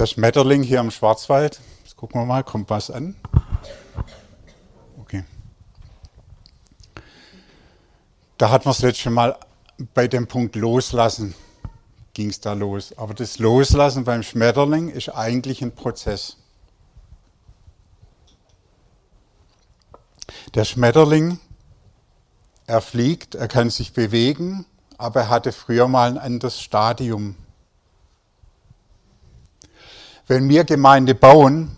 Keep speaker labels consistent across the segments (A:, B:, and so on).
A: Der Schmetterling hier im Schwarzwald. Jetzt gucken wir mal, kommt was an. Okay. Da hat man das letzte Mal bei dem Punkt Loslassen ging es da los. Aber das Loslassen beim Schmetterling ist eigentlich ein Prozess. Der Schmetterling, er fliegt, er kann sich bewegen, aber er hatte früher mal ein anderes Stadium. Wenn wir Gemeinde bauen,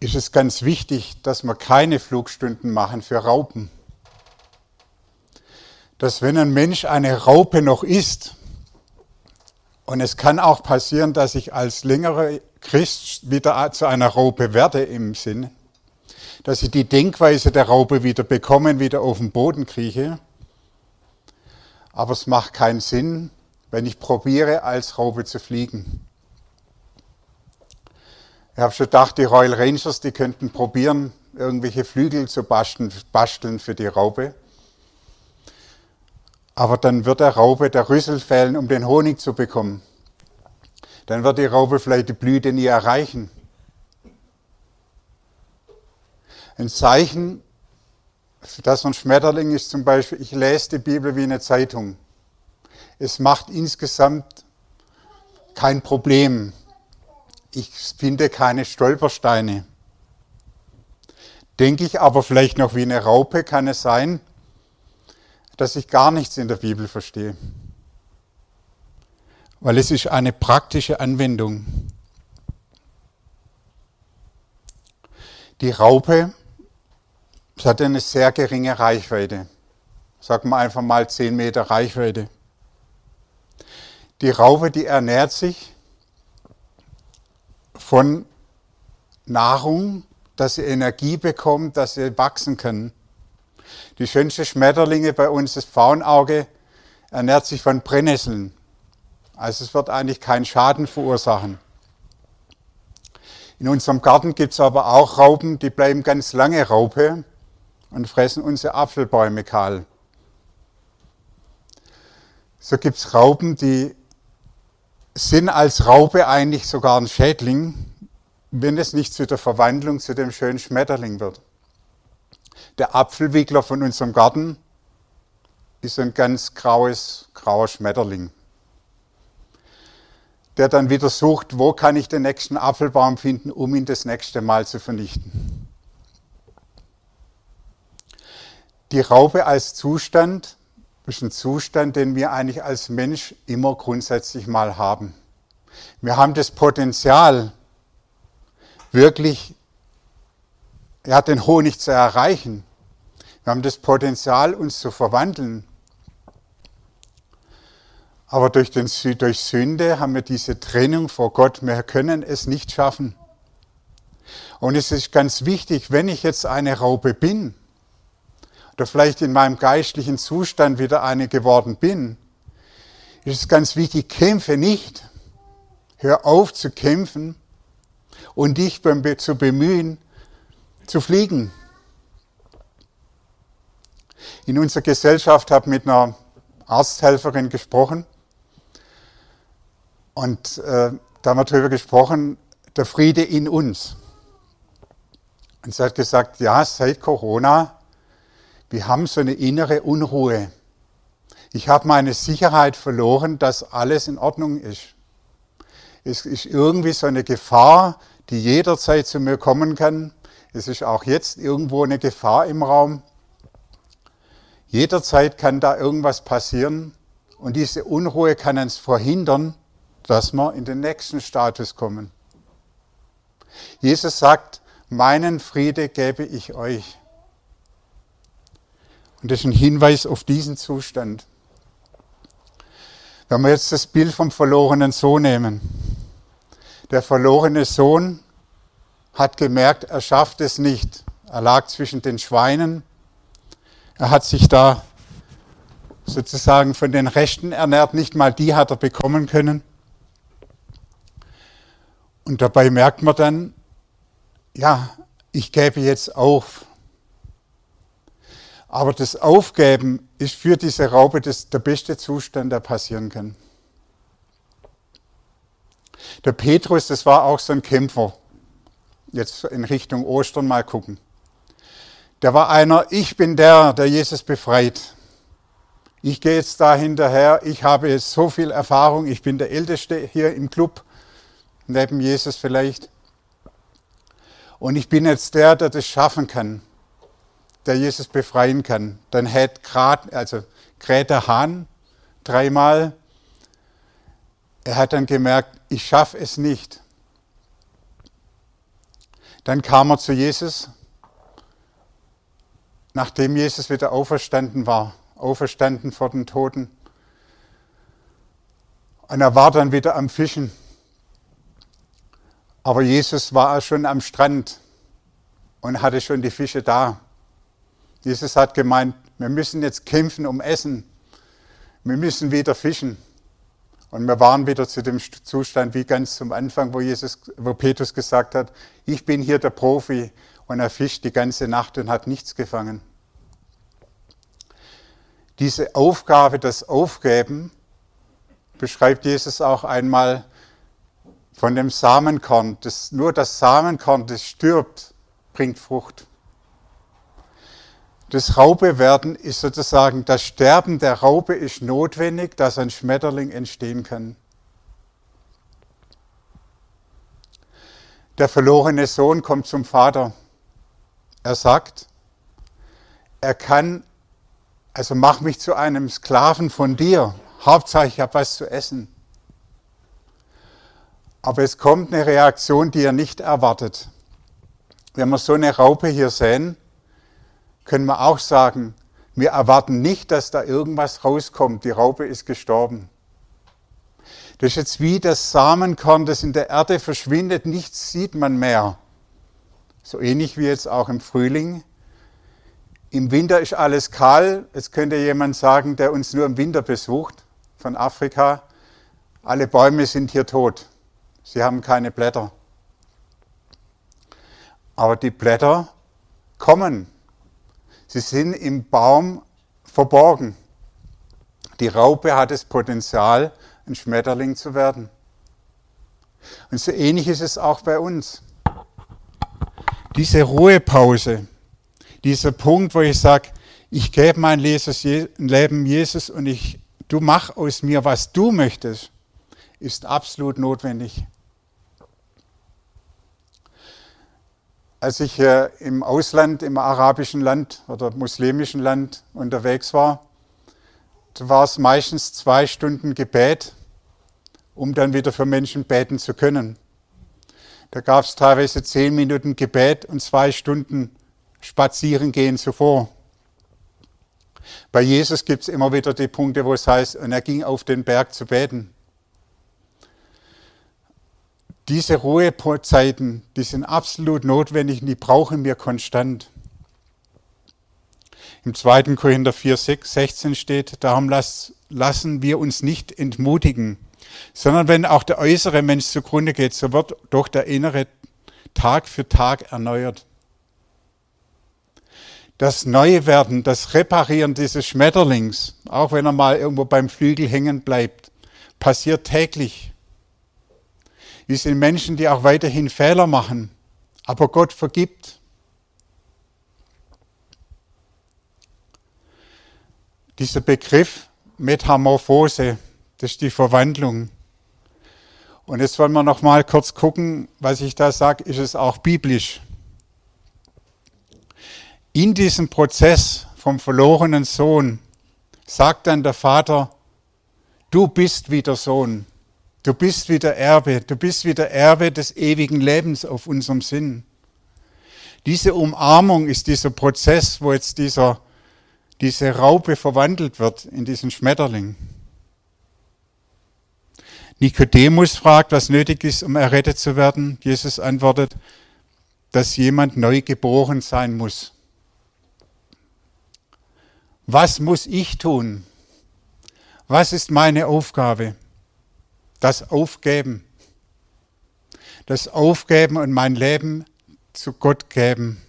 A: ist es ganz wichtig, dass wir keine Flugstunden machen für Raupen. Dass wenn ein Mensch eine Raupe noch isst, und es kann auch passieren, dass ich als längerer Christ wieder zu einer Raupe werde im Sinn, dass ich die Denkweise der Raupe wieder bekomme, wieder auf den Boden krieche. Aber es macht keinen Sinn, wenn ich probiere, als Raupe zu fliegen. Ich habe schon gedacht, die Royal Rangers, die könnten probieren, irgendwelche Flügel zu basteln, basteln für die Raupe. Aber dann wird der Raupe der Rüssel fehlen, um den Honig zu bekommen. Dann wird die Raupe vielleicht die Blüte nie erreichen. Ein Zeichen für das ein Schmetterling ist zum Beispiel, ich lese die Bibel wie eine Zeitung. Es macht insgesamt kein Problem. Ich finde keine Stolpersteine. Denke ich aber vielleicht noch wie eine Raupe, kann es sein, dass ich gar nichts in der Bibel verstehe. Weil es ist eine praktische Anwendung. Die Raupe hat eine sehr geringe Reichweite. Sagen wir einfach mal 10 Meter Reichweite. Die Raupe, die ernährt sich von Nahrung, dass sie Energie bekommt, dass sie wachsen kann. Die schönsten Schmetterlinge bei uns, das Faunauge, ernährt sich von Brennnesseln. Also es wird eigentlich keinen Schaden verursachen. In unserem Garten gibt es aber auch Raupen, die bleiben ganz lange Raupe und fressen unsere Apfelbäume kahl. So gibt es Raupen, die sind als Raupe eigentlich sogar ein Schädling, wenn es nicht zu der Verwandlung zu dem schönen Schmetterling wird. Der Apfelwickler von unserem Garten ist ein ganz graues, grauer Schmetterling, der dann wieder sucht, wo kann ich den nächsten Apfelbaum finden, um ihn das nächste Mal zu vernichten. Die Raupe als Zustand ist ein Zustand, den wir eigentlich als Mensch immer grundsätzlich mal haben. Wir haben das Potenzial, wirklich ja, den Honig zu erreichen. Wir haben das Potenzial, uns zu verwandeln. Aber durch, den, durch Sünde haben wir diese Trennung vor Gott. Wir können es nicht schaffen. Und es ist ganz wichtig, wenn ich jetzt eine Raupe bin, oder vielleicht in meinem geistlichen Zustand wieder eine geworden bin, ist es ganz wichtig, kämpfe nicht. Hör auf zu kämpfen und dich zu bemühen, zu fliegen. In unserer Gesellschaft habe ich mit einer Arzthelferin gesprochen und äh, da haben wir darüber gesprochen, der Friede in uns. Und sie hat gesagt, ja, seit Corona, wir haben so eine innere Unruhe. Ich habe meine Sicherheit verloren, dass alles in Ordnung ist. Es ist irgendwie so eine Gefahr, die jederzeit zu mir kommen kann. Es ist auch jetzt irgendwo eine Gefahr im Raum. Jederzeit kann da irgendwas passieren und diese Unruhe kann uns verhindern, dass wir in den nächsten Status kommen. Jesus sagt, meinen Friede gebe ich euch. Und das ist ein Hinweis auf diesen Zustand. Wenn wir jetzt das Bild vom verlorenen Sohn nehmen. Der verlorene Sohn hat gemerkt, er schafft es nicht. Er lag zwischen den Schweinen er hat sich da sozusagen von den Rechten ernährt, nicht mal die hat er bekommen können. Und dabei merkt man dann, ja, ich gebe jetzt auf. Aber das Aufgeben ist für diese Raupe das, der beste Zustand, der passieren kann. Der Petrus, das war auch so ein Kämpfer. Jetzt in Richtung Ostern mal gucken. Der war einer, ich bin der, der Jesus befreit. Ich gehe jetzt da hinterher, ich habe jetzt so viel Erfahrung, ich bin der Älteste hier im Club, neben Jesus vielleicht. Und ich bin jetzt der, der das schaffen kann, der Jesus befreien kann. Dann hätte Grat, also Greta Hahn dreimal, er hat dann gemerkt, ich schaffe es nicht. Dann kam er zu Jesus, nachdem Jesus wieder auferstanden war, auferstanden vor den Toten. Und er war dann wieder am Fischen. Aber Jesus war schon am Strand und hatte schon die Fische da. Jesus hat gemeint, wir müssen jetzt kämpfen um Essen. Wir müssen wieder fischen. Und wir waren wieder zu dem Zustand wie ganz zum Anfang, wo, Jesus, wo Petrus gesagt hat, ich bin hier der Profi und er fischt die ganze Nacht und hat nichts gefangen. Diese Aufgabe, das Aufgeben, beschreibt Jesus auch einmal von dem Samenkorn. Das, nur das Samenkorn, das stirbt, bringt Frucht. Das Raubewerden ist sozusagen, das Sterben der Raupe ist notwendig, dass ein Schmetterling entstehen kann. Der verlorene Sohn kommt zum Vater. Er sagt, er kann, also mach mich zu einem Sklaven von dir. Hauptsache, ich habe was zu essen. Aber es kommt eine Reaktion, die er nicht erwartet. Wenn wir so eine Raupe hier sehen, können wir auch sagen, wir erwarten nicht, dass da irgendwas rauskommt. Die Raupe ist gestorben. Das ist jetzt wie das Samenkorn, das in der Erde verschwindet, nichts sieht man mehr. So ähnlich wie jetzt auch im Frühling. Im Winter ist alles kahl. Jetzt könnte jemand sagen, der uns nur im Winter besucht, von Afrika, alle Bäume sind hier tot. Sie haben keine Blätter. Aber die Blätter kommen. Sie sind im Baum verborgen. Die Raupe hat das Potenzial, ein Schmetterling zu werden. Und so ähnlich ist es auch bei uns. Diese Ruhepause, dieser Punkt, wo ich sage, ich gebe mein Leben Jesus und ich, du mach aus mir, was du möchtest, ist absolut notwendig. Als ich im Ausland, im arabischen Land oder muslimischen Land unterwegs war, war es meistens zwei Stunden Gebet, um dann wieder für Menschen beten zu können. Da gab es teilweise zehn Minuten Gebet und zwei Stunden Spazierengehen zuvor. Bei Jesus gibt es immer wieder die Punkte, wo es heißt, und er ging auf den Berg zu beten. Diese Ruhezeiten, die sind absolut notwendig und die brauchen wir konstant. Im 2. Korinther 4, 6, 16 steht, darum lassen wir uns nicht entmutigen, sondern wenn auch der äußere Mensch zugrunde geht, so wird doch der innere Tag für Tag erneuert. Das Neuwerden, das Reparieren dieses Schmetterlings, auch wenn er mal irgendwo beim Flügel hängen bleibt, passiert täglich. Wir sind Menschen, die auch weiterhin Fehler machen, aber Gott vergibt. Dieser Begriff Metamorphose, das ist die Verwandlung. Und jetzt wollen wir noch mal kurz gucken, was ich da sage, ist es auch biblisch. In diesem Prozess vom verlorenen Sohn sagt dann der Vater, du bist wieder Sohn. Du bist wieder Erbe, du bist wieder Erbe des ewigen Lebens auf unserem Sinn. Diese Umarmung ist dieser Prozess, wo jetzt dieser, diese Raupe verwandelt wird in diesen Schmetterling. Nikodemus fragt, was nötig ist, um errettet zu werden. Jesus antwortet, dass jemand neu geboren sein muss. Was muss ich tun? Was ist meine Aufgabe? Das Aufgeben. Das Aufgeben und mein Leben zu Gott geben.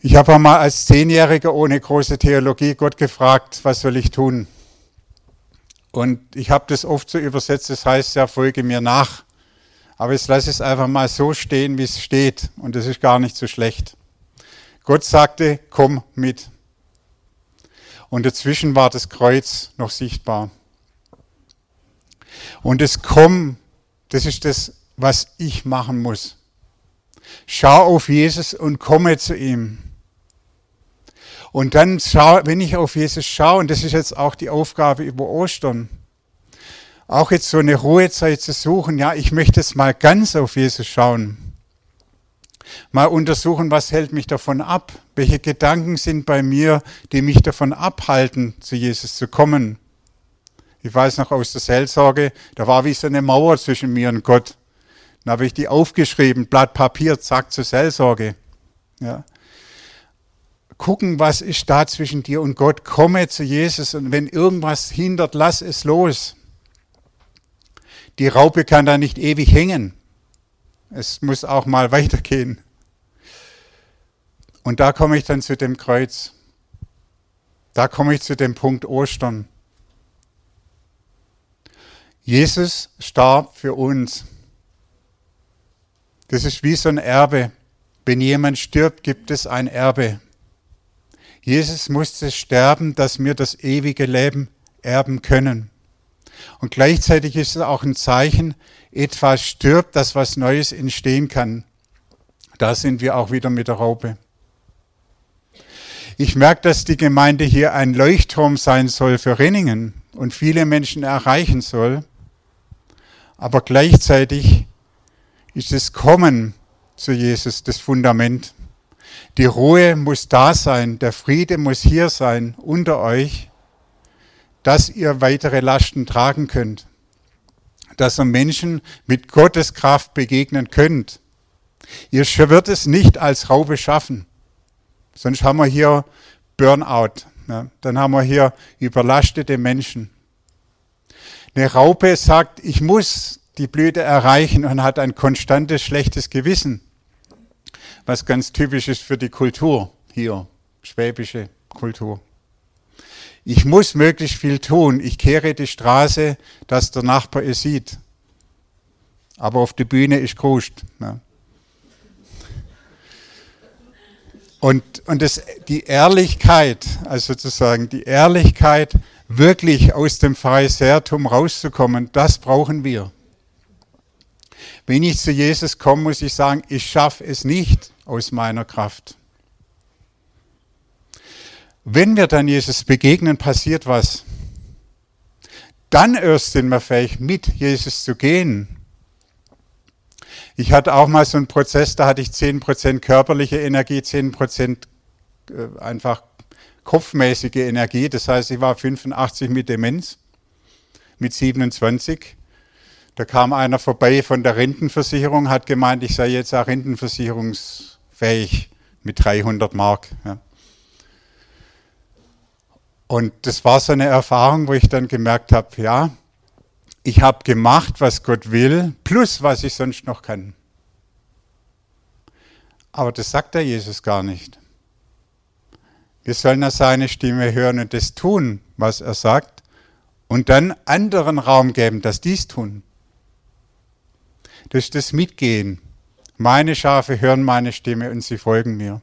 A: Ich habe einmal als Zehnjähriger ohne große Theologie Gott gefragt, was soll ich tun? Und ich habe das oft so übersetzt, das heißt ja, folge mir nach. Aber jetzt lasse es einfach mal so stehen, wie es steht. Und das ist gar nicht so schlecht. Gott sagte, komm mit. Und dazwischen war das Kreuz noch sichtbar. Und das Komm, das ist das, was ich machen muss. Schau auf Jesus und komme zu ihm. Und dann, schau, wenn ich auf Jesus schaue, und das ist jetzt auch die Aufgabe über Ostern, auch jetzt so eine Ruhezeit zu suchen, ja, ich möchte jetzt mal ganz auf Jesus schauen. Mal untersuchen, was hält mich davon ab? Welche Gedanken sind bei mir, die mich davon abhalten, zu Jesus zu kommen? Ich weiß noch aus der Seelsorge, da war wie so eine Mauer zwischen mir und Gott. Dann habe ich die aufgeschrieben, Blatt Papier, zack, zur Seelsorge. Ja. Gucken, was ist da zwischen dir und Gott. Komme zu Jesus und wenn irgendwas hindert, lass es los. Die Raupe kann da nicht ewig hängen. Es muss auch mal weitergehen. Und da komme ich dann zu dem Kreuz. Da komme ich zu dem Punkt Ostern. Jesus starb für uns. Das ist wie so ein Erbe. Wenn jemand stirbt, gibt es ein Erbe. Jesus musste sterben, dass wir das ewige Leben erben können. Und gleichzeitig ist es auch ein Zeichen, etwas stirbt, dass was Neues entstehen kann. Da sind wir auch wieder mit der Raupe. Ich merke, dass die Gemeinde hier ein Leuchtturm sein soll für Renningen und viele Menschen erreichen soll. Aber gleichzeitig ist das Kommen zu Jesus das Fundament. Die Ruhe muss da sein, der Friede muss hier sein unter euch, dass ihr weitere Lasten tragen könnt, dass ihr Menschen mit Gottes Kraft begegnen könnt. Ihr wird es nicht als Raube schaffen, sonst haben wir hier Burnout, ja, dann haben wir hier überlastete Menschen. Eine Raupe sagt, ich muss die Blüte erreichen und hat ein konstantes schlechtes Gewissen, was ganz typisch ist für die Kultur hier, schwäbische Kultur. Ich muss möglichst viel tun. Ich kehre die Straße, dass der Nachbar es sieht. Aber auf der Bühne ist kruscht. Ja. Und, und das, die Ehrlichkeit, also sozusagen die Ehrlichkeit, wirklich aus dem Pharisäertum rauszukommen, das brauchen wir. Wenn ich zu Jesus komme, muss ich sagen, ich schaffe es nicht aus meiner Kraft. Wenn wir dann Jesus begegnen, passiert was. Dann erst sind wir fähig, mit Jesus zu gehen. Ich hatte auch mal so einen Prozess, da hatte ich 10% körperliche Energie, 10% äh, einfach kopfmäßige Energie. Das heißt, ich war 85 mit Demenz, mit 27. Da kam einer vorbei von der Rentenversicherung, hat gemeint, ich sei jetzt auch rentenversicherungsfähig mit 300 Mark. Ja. Und das war so eine Erfahrung, wo ich dann gemerkt habe, ja, ich habe gemacht, was Gott will, plus was ich sonst noch kann. Aber das sagt der Jesus gar nicht. Wir sollen ja seine Stimme hören und das tun, was er sagt, und dann anderen Raum geben, dass dies tun. Ist das Mitgehen. Meine Schafe hören meine Stimme und sie folgen mir.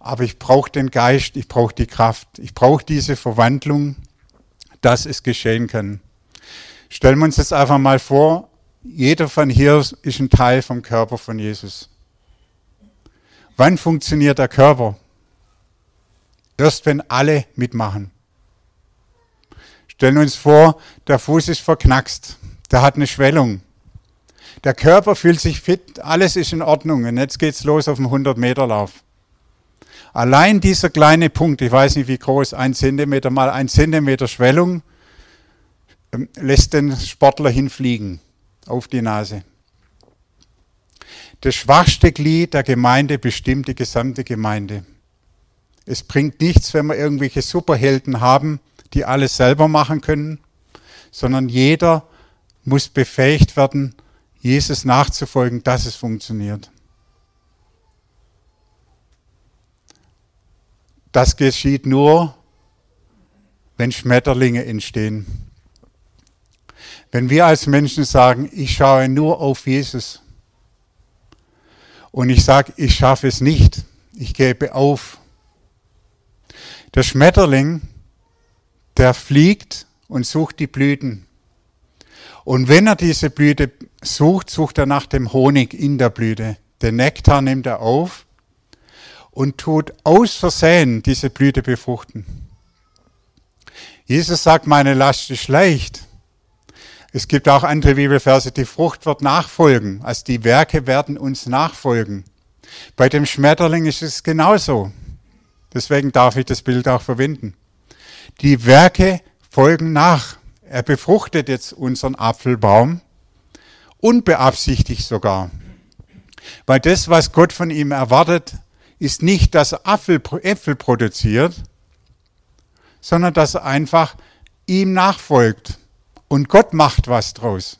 A: Aber ich brauche den Geist, ich brauche die Kraft, ich brauche diese Verwandlung, dass es geschehen kann. Stellen wir uns jetzt einfach mal vor, jeder von hier ist ein Teil vom Körper von Jesus. Wann funktioniert der Körper? Erst wenn alle mitmachen. Stellen uns vor, der Fuß ist verknackst, der hat eine Schwellung. Der Körper fühlt sich fit, alles ist in Ordnung und jetzt geht's los auf dem 100-Meter-Lauf. Allein dieser kleine Punkt, ich weiß nicht wie groß, ein Zentimeter mal ein Zentimeter Schwellung, ähm, lässt den Sportler hinfliegen auf die Nase. Das schwachste Glied der Gemeinde bestimmt die gesamte Gemeinde. Es bringt nichts, wenn wir irgendwelche Superhelden haben, die alles selber machen können, sondern jeder muss befähigt werden, Jesus nachzufolgen, dass es funktioniert. Das geschieht nur, wenn Schmetterlinge entstehen. Wenn wir als Menschen sagen, ich schaue nur auf Jesus und ich sage, ich schaffe es nicht, ich gebe auf. Der Schmetterling, der fliegt und sucht die Blüten. Und wenn er diese Blüte sucht, sucht er nach dem Honig in der Blüte. Den Nektar nimmt er auf und tut aus Versehen diese Blüte befruchten. Jesus sagt, meine Last ist leicht. Es gibt auch andere Bibelverse, die Frucht wird nachfolgen, also die Werke werden uns nachfolgen. Bei dem Schmetterling ist es genauso. Deswegen darf ich das Bild auch verwenden. Die Werke folgen nach. Er befruchtet jetzt unseren Apfelbaum, unbeabsichtigt sogar. Weil das, was Gott von ihm erwartet, ist nicht, dass er Äpfel produziert, sondern dass er einfach ihm nachfolgt. Und Gott macht was draus.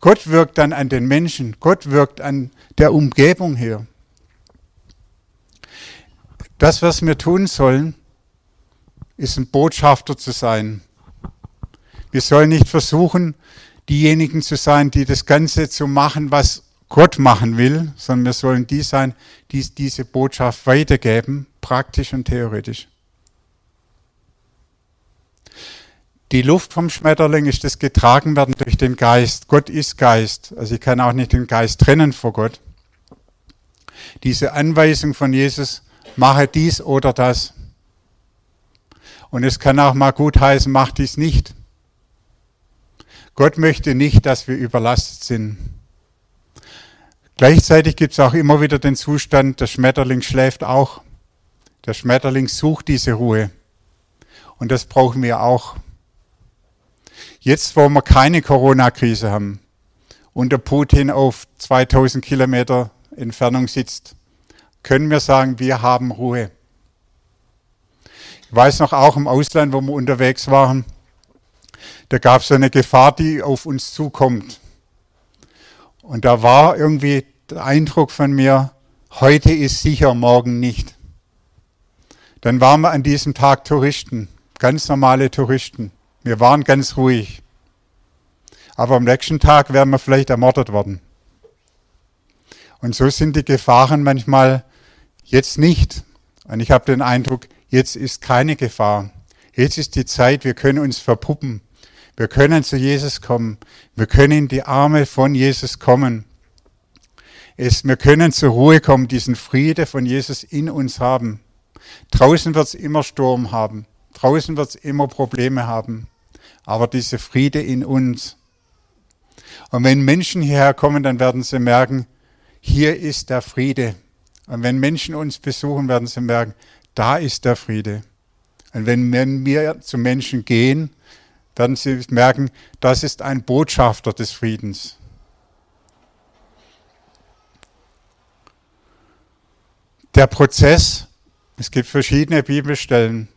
A: Gott wirkt dann an den Menschen, Gott wirkt an der Umgebung her. Das, was wir tun sollen, ist ein Botschafter zu sein. Wir sollen nicht versuchen, diejenigen zu sein, die das Ganze zu machen, was Gott machen will, sondern wir sollen die sein, die diese Botschaft weitergeben, praktisch und theoretisch. Die Luft vom Schmetterling ist das getragen werden durch den Geist. Gott ist Geist. Also ich kann auch nicht den Geist trennen vor Gott. Diese Anweisung von Jesus, mache dies oder das. Und es kann auch mal gut heißen, mach dies nicht. Gott möchte nicht, dass wir überlastet sind. Gleichzeitig gibt es auch immer wieder den Zustand, der Schmetterling schläft auch. Der Schmetterling sucht diese Ruhe. Und das brauchen wir auch. Jetzt, wo wir keine Corona-Krise haben und der Putin auf 2000 Kilometer Entfernung sitzt, können wir sagen, wir haben Ruhe. Ich weiß noch auch im Ausland, wo wir unterwegs waren, da gab es so eine Gefahr, die auf uns zukommt. Und da war irgendwie der Eindruck von mir, heute ist sicher, morgen nicht. Dann waren wir an diesem Tag Touristen, ganz normale Touristen. Wir waren ganz ruhig. Aber am nächsten Tag wären wir vielleicht ermordet worden. Und so sind die Gefahren manchmal jetzt nicht. Und ich habe den Eindruck, jetzt ist keine Gefahr. Jetzt ist die Zeit, wir können uns verpuppen. Wir können zu Jesus kommen. Wir können in die Arme von Jesus kommen. Es, wir können zur Ruhe kommen, diesen Friede von Jesus in uns haben. Draußen wird es immer Sturm haben. Draußen wird es immer Probleme haben aber diese Friede in uns. Und wenn Menschen hierher kommen, dann werden sie merken, hier ist der Friede. Und wenn Menschen uns besuchen, werden sie merken, da ist der Friede. Und wenn wir zu Menschen gehen, werden sie merken, das ist ein Botschafter des Friedens. Der Prozess, es gibt verschiedene Bibelstellen,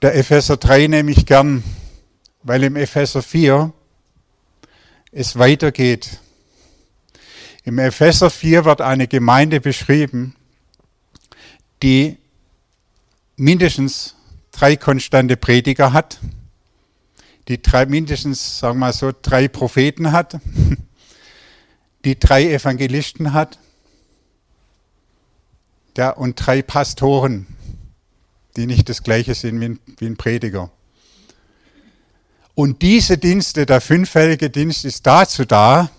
A: der Epheser 3 nehme ich gern, weil im Epheser 4 es weitergeht. Im Epheser 4 wird eine Gemeinde beschrieben, die mindestens drei konstante Prediger hat, die drei, mindestens, sagen wir mal so, drei Propheten hat, die drei Evangelisten hat ja, und drei Pastoren die nicht das gleiche sind wie ein, wie ein Prediger. Und diese Dienste, der fünffällige Dienst ist dazu da,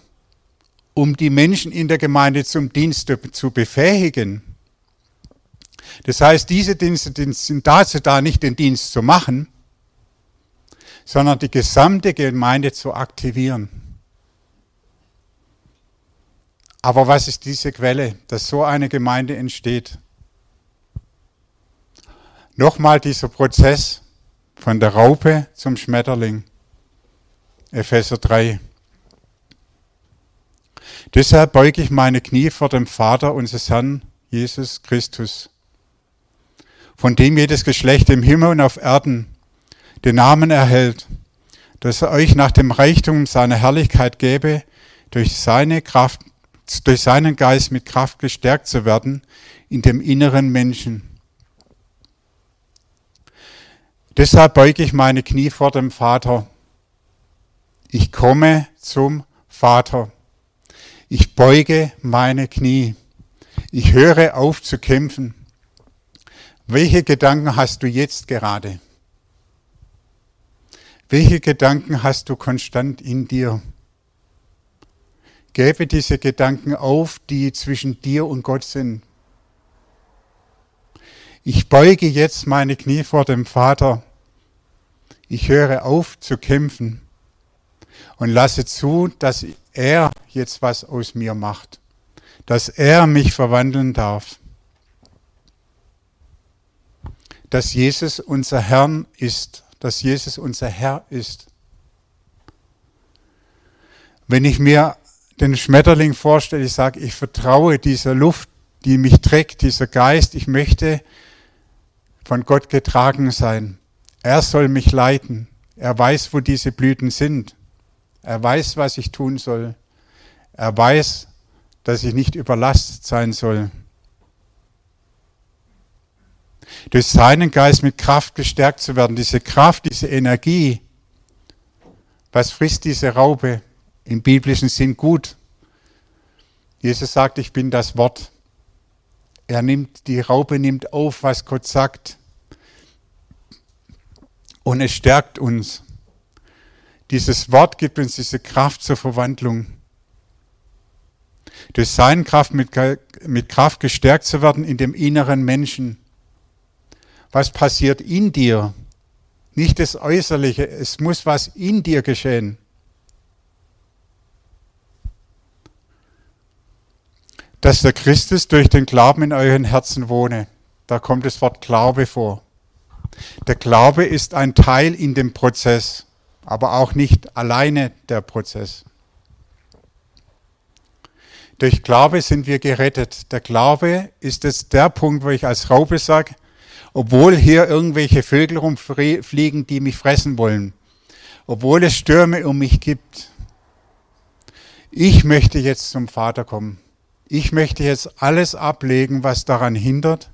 A: um die Menschen in der Gemeinde zum Dienst zu befähigen. Das heißt, diese Dienste sind dazu da, nicht den Dienst zu machen, sondern die gesamte Gemeinde zu aktivieren. Aber was ist diese Quelle, dass so eine Gemeinde entsteht? Nochmal dieser Prozess von der Raupe zum Schmetterling. Epheser 3. Deshalb beuge ich meine Knie vor dem Vater unseres Herrn Jesus Christus, von dem jedes Geschlecht im Himmel und auf Erden den Namen erhält, dass er euch nach dem Reichtum seiner Herrlichkeit gebe, durch seine Kraft, durch seinen Geist mit Kraft gestärkt zu werden in dem inneren Menschen Deshalb beuge ich meine Knie vor dem Vater. Ich komme zum Vater. Ich beuge meine Knie. Ich höre auf zu kämpfen. Welche Gedanken hast du jetzt gerade? Welche Gedanken hast du konstant in dir? Gäbe diese Gedanken auf, die zwischen dir und Gott sind. Ich beuge jetzt meine Knie vor dem Vater. Ich höre auf zu kämpfen und lasse zu, dass er jetzt was aus mir macht, dass er mich verwandeln darf, dass Jesus unser Herr ist, dass Jesus unser Herr ist. Wenn ich mir den Schmetterling vorstelle, ich sage, ich vertraue dieser Luft, die mich trägt, dieser Geist, ich möchte von Gott getragen sein. Er soll mich leiten. Er weiß, wo diese Blüten sind. Er weiß, was ich tun soll. Er weiß, dass ich nicht überlastet sein soll. Durch seinen Geist mit Kraft gestärkt zu werden, diese Kraft, diese Energie, was frisst diese Raupe? Im biblischen Sinn gut. Jesus sagt, ich bin das Wort. Er nimmt, die Raupe nimmt auf, was Gott sagt. Und es stärkt uns. Dieses Wort gibt uns diese Kraft zur Verwandlung. Durch seine Kraft mit, mit Kraft gestärkt zu werden in dem inneren Menschen. Was passiert in dir? Nicht das Äußerliche, es muss was in dir geschehen. Dass der Christus durch den Glauben in euren Herzen wohne. Da kommt das Wort Glaube vor. Der Glaube ist ein Teil in dem Prozess aber auch nicht alleine der Prozess. Durch Glaube sind wir gerettet. Der Glaube ist jetzt der Punkt, wo ich als Raupe sage, obwohl hier irgendwelche Vögel rumfliegen, die mich fressen wollen, obwohl es Stürme um mich gibt, ich möchte jetzt zum Vater kommen. Ich möchte jetzt alles ablegen, was daran hindert.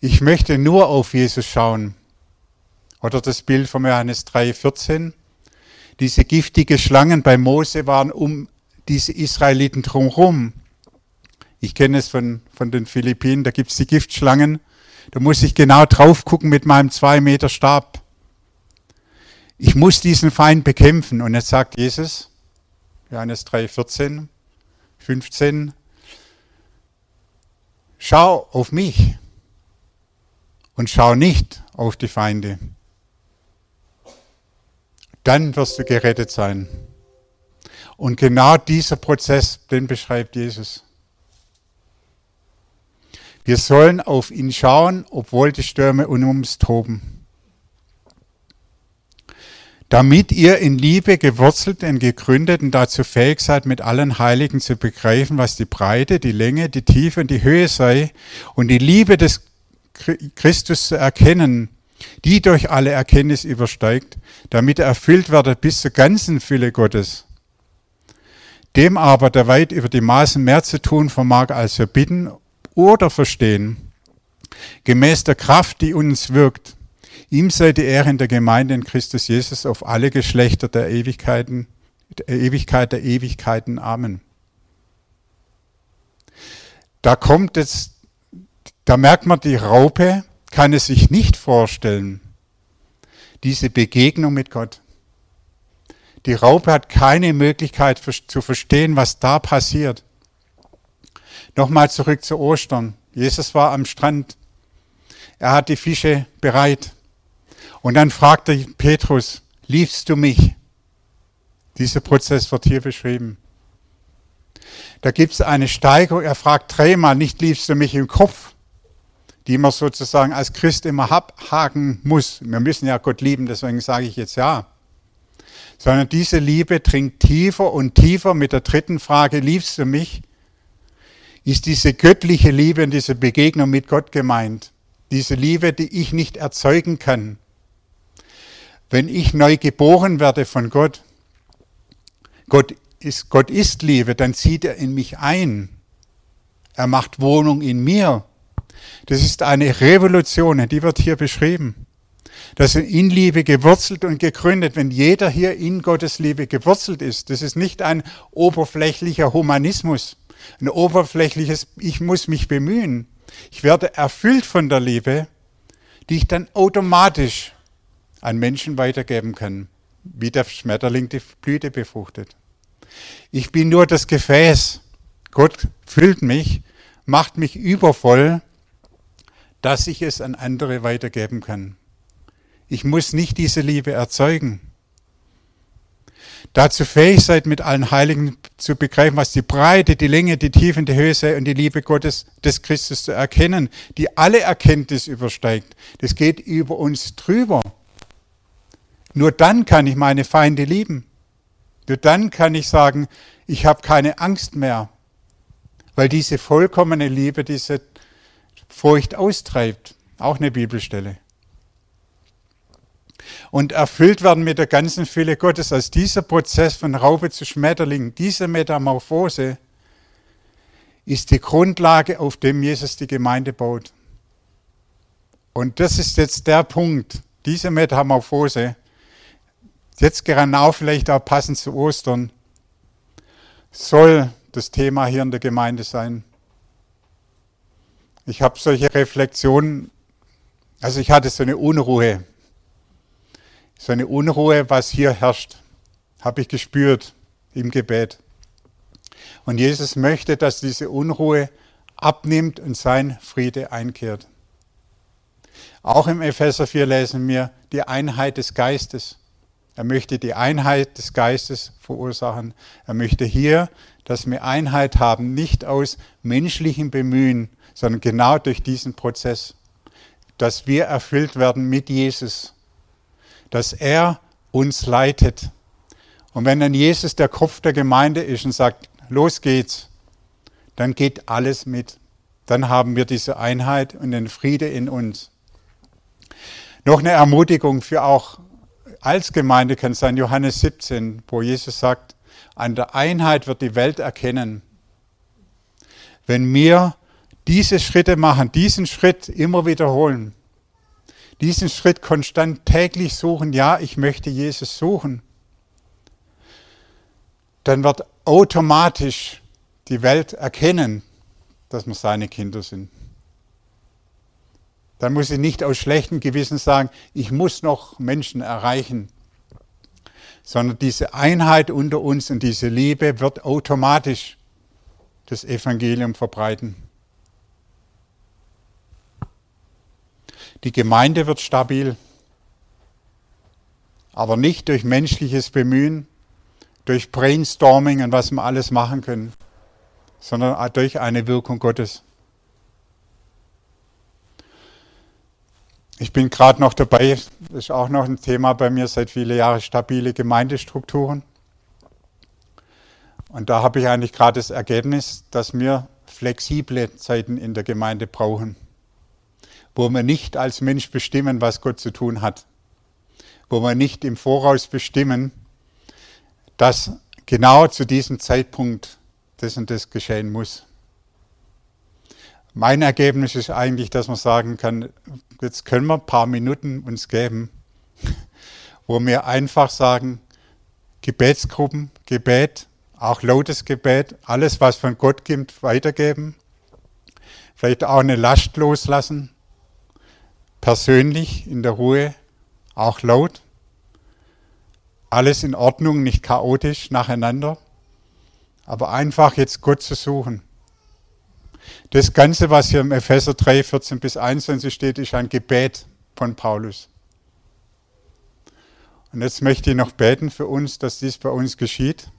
A: Ich möchte nur auf Jesus schauen. Oder das Bild von Johannes 3,14. Diese giftige Schlangen bei Mose waren um diese Israeliten drumherum. Ich kenne es von, von den Philippinen, da gibt es die Giftschlangen. Da muss ich genau drauf gucken mit meinem zwei Meter Stab. Ich muss diesen Feind bekämpfen. Und jetzt sagt Jesus, Johannes 3, 14, 15, schau auf mich und schau nicht auf die Feinde dann wirst du gerettet sein. Und genau dieser Prozess, den beschreibt Jesus. Wir sollen auf ihn schauen, obwohl die Stürme um uns toben. Damit ihr in Liebe gewurzelt und gegründet und dazu fähig seid, mit allen Heiligen zu begreifen, was die Breite, die Länge, die Tiefe und die Höhe sei und die Liebe des Christus zu erkennen, die durch alle Erkenntnis übersteigt, damit er erfüllt werde bis zur ganzen Fülle Gottes. Dem aber, der weit über die Maßen mehr zu tun vermag, als wir bitten oder verstehen, gemäß der Kraft, die uns wirkt, ihm sei die Ehre in der Gemeinde in Christus Jesus auf alle Geschlechter der Ewigkeiten, der Ewigkeit der Ewigkeiten. Amen. Da kommt jetzt, da merkt man die Raupe, kann es sich nicht vorstellen, diese Begegnung mit Gott. Die Raupe hat keine Möglichkeit zu verstehen, was da passiert. Nochmal zurück zu Ostern. Jesus war am Strand. Er hat die Fische bereit. Und dann fragte Petrus, liebst du mich? Dieser Prozess wird hier beschrieben. Da gibt es eine Steigerung. Er fragt dreimal, nicht liebst du mich im Kopf, die man sozusagen als Christ immer abhaken muss. Wir müssen ja Gott lieben, deswegen sage ich jetzt ja. Sondern diese Liebe dringt tiefer und tiefer mit der dritten Frage, liebst du mich? Ist diese göttliche Liebe und diese Begegnung mit Gott gemeint? Diese Liebe, die ich nicht erzeugen kann. Wenn ich neu geboren werde von Gott, Gott ist, Gott ist Liebe, dann zieht er in mich ein. Er macht Wohnung in mir. Das ist eine Revolution, die wird hier beschrieben. Das ist in Liebe gewurzelt und gegründet. Wenn jeder hier in Gottes Liebe gewurzelt ist, das ist nicht ein oberflächlicher Humanismus, ein oberflächliches, ich muss mich bemühen. Ich werde erfüllt von der Liebe, die ich dann automatisch an Menschen weitergeben kann, wie der Schmetterling die Blüte befruchtet. Ich bin nur das Gefäß. Gott füllt mich, macht mich übervoll, dass ich es an andere weitergeben kann. Ich muss nicht diese Liebe erzeugen. Dazu fähig seid, mit allen Heiligen zu begreifen, was die Breite, die Länge, die Tiefe die Höhe sei und die Liebe Gottes des Christus zu erkennen, die alle Erkenntnis übersteigt. Das geht über uns drüber. Nur dann kann ich meine Feinde lieben. Nur dann kann ich sagen, ich habe keine Angst mehr, weil diese vollkommene Liebe diese Furcht austreibt. Auch eine Bibelstelle und erfüllt werden mit der ganzen Fülle Gottes. Als dieser Prozess von Raupe zu Schmetterling, diese Metamorphose, ist die Grundlage, auf dem Jesus die Gemeinde baut. Und das ist jetzt der Punkt, diese Metamorphose, jetzt genau vielleicht auch passend zu Ostern, soll das Thema hier in der Gemeinde sein. Ich habe solche Reflexionen, also ich hatte so eine Unruhe so eine Unruhe, was hier herrscht, habe ich gespürt im Gebet. Und Jesus möchte, dass diese Unruhe abnimmt und sein Friede einkehrt. Auch im Epheser 4 lesen wir die Einheit des Geistes. Er möchte die Einheit des Geistes verursachen. Er möchte hier, dass wir Einheit haben, nicht aus menschlichem Bemühen, sondern genau durch diesen Prozess, dass wir erfüllt werden mit Jesus dass er uns leitet. Und wenn dann Jesus der Kopf der Gemeinde ist und sagt, los geht's, dann geht alles mit. Dann haben wir diese Einheit und den Friede in uns. Noch eine Ermutigung für auch als Gemeinde kann sein, Johannes 17, wo Jesus sagt, an der Einheit wird die Welt erkennen. Wenn wir diese Schritte machen, diesen Schritt immer wiederholen, diesen Schritt konstant täglich suchen, ja, ich möchte Jesus suchen, dann wird automatisch die Welt erkennen, dass wir seine Kinder sind. Dann muss ich nicht aus schlechtem Gewissen sagen, ich muss noch Menschen erreichen, sondern diese Einheit unter uns und diese Liebe wird automatisch das Evangelium verbreiten. Die Gemeinde wird stabil, aber nicht durch menschliches Bemühen, durch Brainstorming und was wir alles machen können, sondern durch eine Wirkung Gottes. Ich bin gerade noch dabei, das ist auch noch ein Thema bei mir seit vielen Jahren, stabile Gemeindestrukturen. Und da habe ich eigentlich gerade das Ergebnis, dass wir flexible Zeiten in der Gemeinde brauchen wo wir nicht als Mensch bestimmen, was Gott zu tun hat, wo wir nicht im Voraus bestimmen, dass genau zu diesem Zeitpunkt das und das geschehen muss. Mein Ergebnis ist eigentlich, dass man sagen kann, jetzt können wir ein paar Minuten uns geben, wo wir einfach sagen, Gebetsgruppen, Gebet, auch lautes Gebet, alles, was von Gott kommt, weitergeben. Vielleicht auch eine Last loslassen persönlich in der Ruhe, auch laut. Alles in Ordnung, nicht chaotisch nacheinander, aber einfach jetzt Gott zu suchen. Das Ganze, was hier im Epheser 3, 14 bis 21 steht, ist ein Gebet von Paulus. Und jetzt möchte ich noch beten für uns, dass dies bei uns geschieht,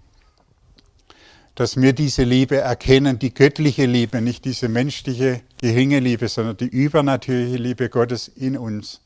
A: dass wir diese Liebe erkennen, die göttliche Liebe, nicht diese menschliche geringe Liebe, sondern die übernatürliche Liebe Gottes in uns.